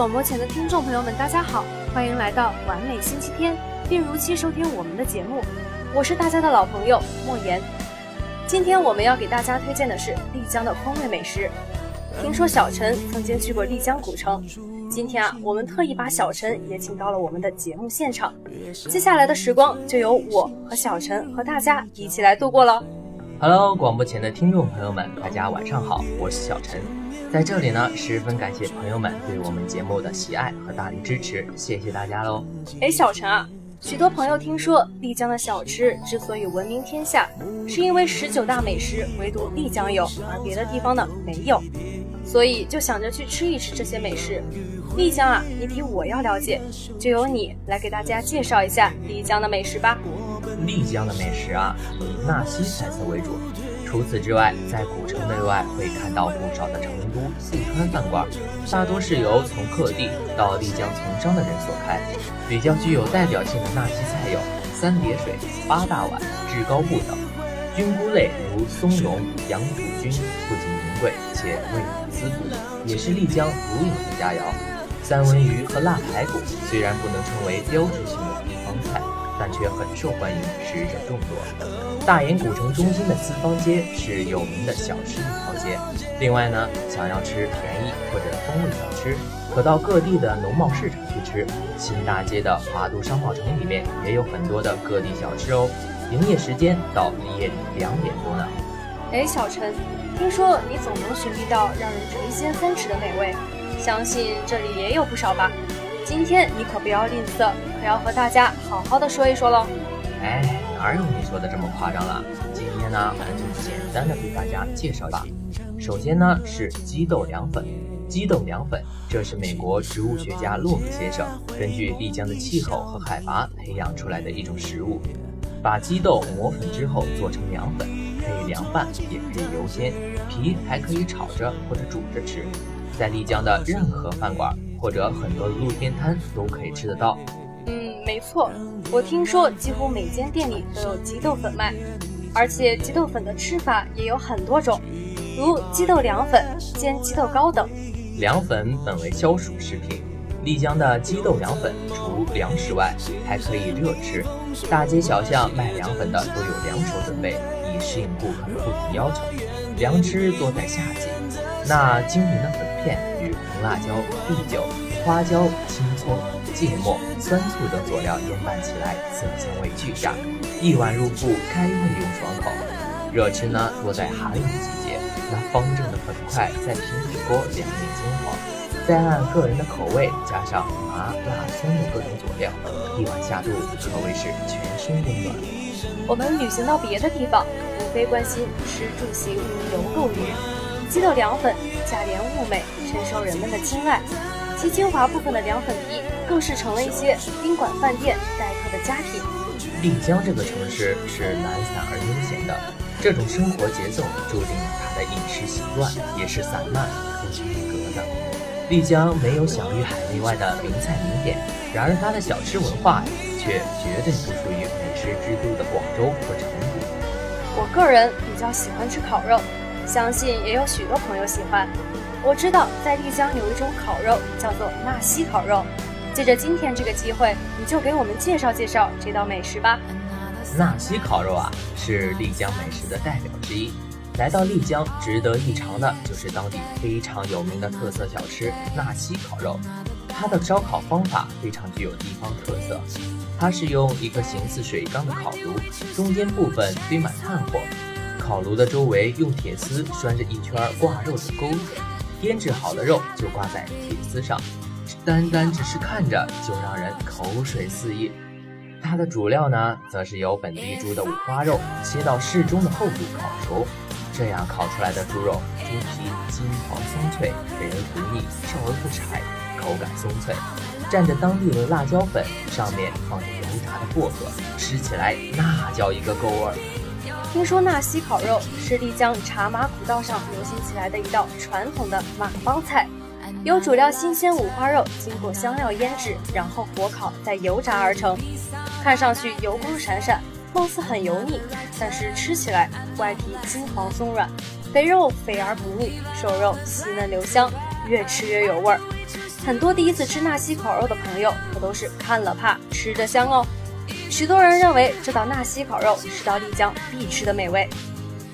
广播前的听众朋友们，大家好，欢迎来到完美星期天，并如期收听我们的节目。我是大家的老朋友莫言。今天我们要给大家推荐的是丽江的风味美食。听说小陈曾经去过丽江古城，今天啊，我们特意把小陈也请到了我们的节目现场。接下来的时光就由我和小陈和大家一起来度过了。Hello，广播前的听众朋友们，大家晚上好，我是小陈。在这里呢，十分感谢朋友们对我们节目的喜爱和大力支持，谢谢大家喽！哎，小陈啊，许多朋友听说丽江的小吃之所以闻名天下，是因为十九大美食唯独丽江有，而别的地方呢没有，所以就想着去吃一吃这些美食。丽江啊，你比我要了解，就由你来给大家介绍一下丽江的美食吧。丽江的美食啊，以纳西菜色为主。除此之外，在古城内外会看到不少的成都、四川饭馆，大多是由从各地到丽江从商的人所开。比较具有代表性的纳西菜有三叠水、八大碗、炙膏布等。菌菇类如松茸、羊肚菌不仅名贵，且味美滋补，也是丽江独有的佳肴。三文鱼和腊排骨虽然不能称为标志性的地方菜。但却很受欢迎，食者众多。大研古城中心的四方街是有名的小吃一条街。另外呢，想要吃便宜或者风味小吃，可到各地的农贸市场去吃。新大街的华都商贸城里面也有很多的各地小吃哦。营业时间到夜里两点多呢。哎，小陈，听说你总能寻觅到让人垂涎三尺的美味，相信这里也有不少吧？今天你可不要吝啬，可要和大家好好的说一说喽。哎，哪有你说的这么夸张了？今天呢，我就简单的给大家介绍吧。首先呢是鸡豆凉粉，鸡豆凉粉，这是美国植物学家洛克先生根据丽江的气候和海拔培养出来的一种食物。把鸡豆磨粉之后做成凉粉，可以凉拌，也可以油煎，皮还可以炒着或者煮着吃。在丽江的任何饭馆。或者很多的路边摊都可以吃得到。嗯，没错，我听说几乎每间店里都有鸡豆粉卖，而且鸡豆粉的吃法也有很多种，如鸡豆凉粉、煎鸡豆糕等。凉粉本为消暑食品，丽江的鸡豆凉粉除凉食外，还可以热吃。大街小巷卖凉粉的都有两手准备，以适应顾客的不同要求。凉吃多在夏季，那晶莹的粉片与红。辣椒、地酒、花椒、青葱、芥末、酸醋等佐料腌拌起来，色香味俱佳，一碗入腹，开胃又爽口。热吃呢，多在寒冷季节，那方正的粉块在平底锅两面金黄，再按个人的口味加上麻、辣、葱的各种佐料，一碗下肚，可谓是全身温暖。我们旅行到别的地方，无非关心吃住行游购娱，鸡豆凉粉。价廉物美，深受人们的青睐。其精华部分的凉粉皮，更是成了一些宾馆、饭店待客的佳品。丽江这个城市是懒散而悠闲的，这种生活节奏注定了它的饮食习惯也是散漫不拘一格的。丽江没有享誉海内外的名菜名点，然而它的小吃文化却绝对不输于美食之都的广州和成都。我个人比较喜欢吃烤肉。相信也有许多朋友喜欢。我知道在丽江有一种烤肉叫做纳西烤肉。借着今天这个机会，你就给我们介绍介绍这道美食吧。纳西烤肉啊，是丽江美食的代表之一。来到丽江，值得一尝的就是当地非常有名的特色小吃纳西烤肉。它的烧烤方法非常具有地方特色，它是用一个形似水缸的烤炉，中间部分堆满炭火。烤炉的周围用铁丝拴着一圈挂肉的钩子，腌制好的肉就挂在铁丝上，单单只是看着就让人口水四溢。它的主料呢，则是由本地猪的五花肉切到适中的厚度烤熟，这样烤出来的猪肉，猪皮金黄松脆，给人不腻，瘦而不柴，口感松脆，蘸着当地的辣椒粉，上面放着油炸的薄荷，吃起来那叫一个够味儿。听说纳西烤肉是丽江茶马古道上流行起来的一道传统的马帮菜，由主料新鲜五花肉经过香料腌制，然后火烤再油炸而成。看上去油光闪闪，貌似很油腻，但是吃起来外皮金黄松软，肥肉肥而不腻，瘦肉细嫩留香，越吃越有味儿。很多第一次吃纳西烤肉的朋友可都是看了怕，吃着香哦。许多人认为这道纳西烤肉是到丽江必吃的美味。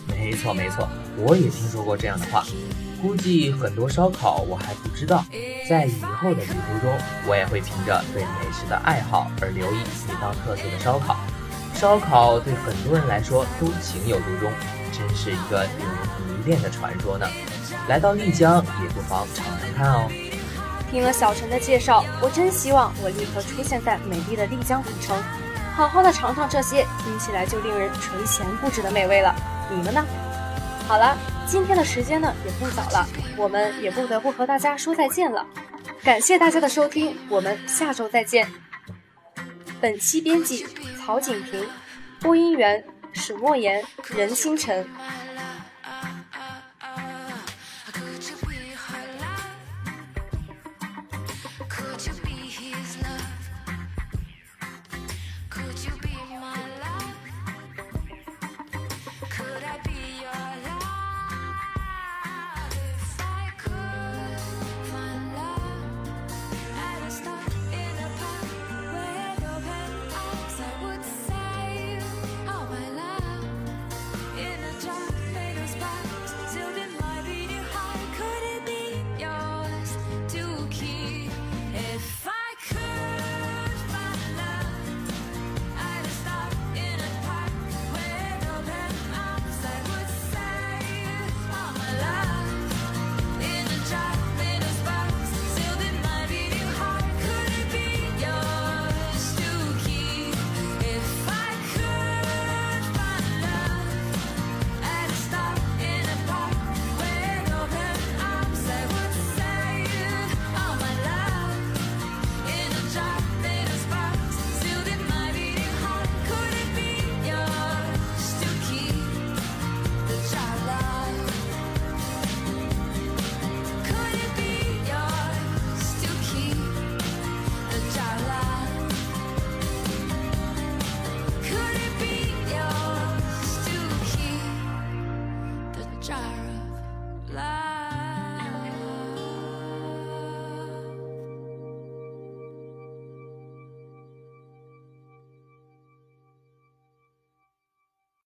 没错没错，我也听说过这样的话。估计很多烧烤我还不知道，在以后的旅途中，我也会凭着对美食的爱好而留意地方特色的烧烤。烧烤对很多人来说都情有独钟，真是一个令人迷恋的传说呢。来到丽江也不妨尝尝看哦。听了小陈的介绍，我真希望我立刻出现在美丽的丽江古城，好好的尝尝这些听起来就令人垂涎不止的美味了。你们呢？好了，今天的时间呢也不早了，我们也不得不和大家说再见了。感谢大家的收听，我们下周再见。本期编辑曹景平，播音员史莫言、任星辰。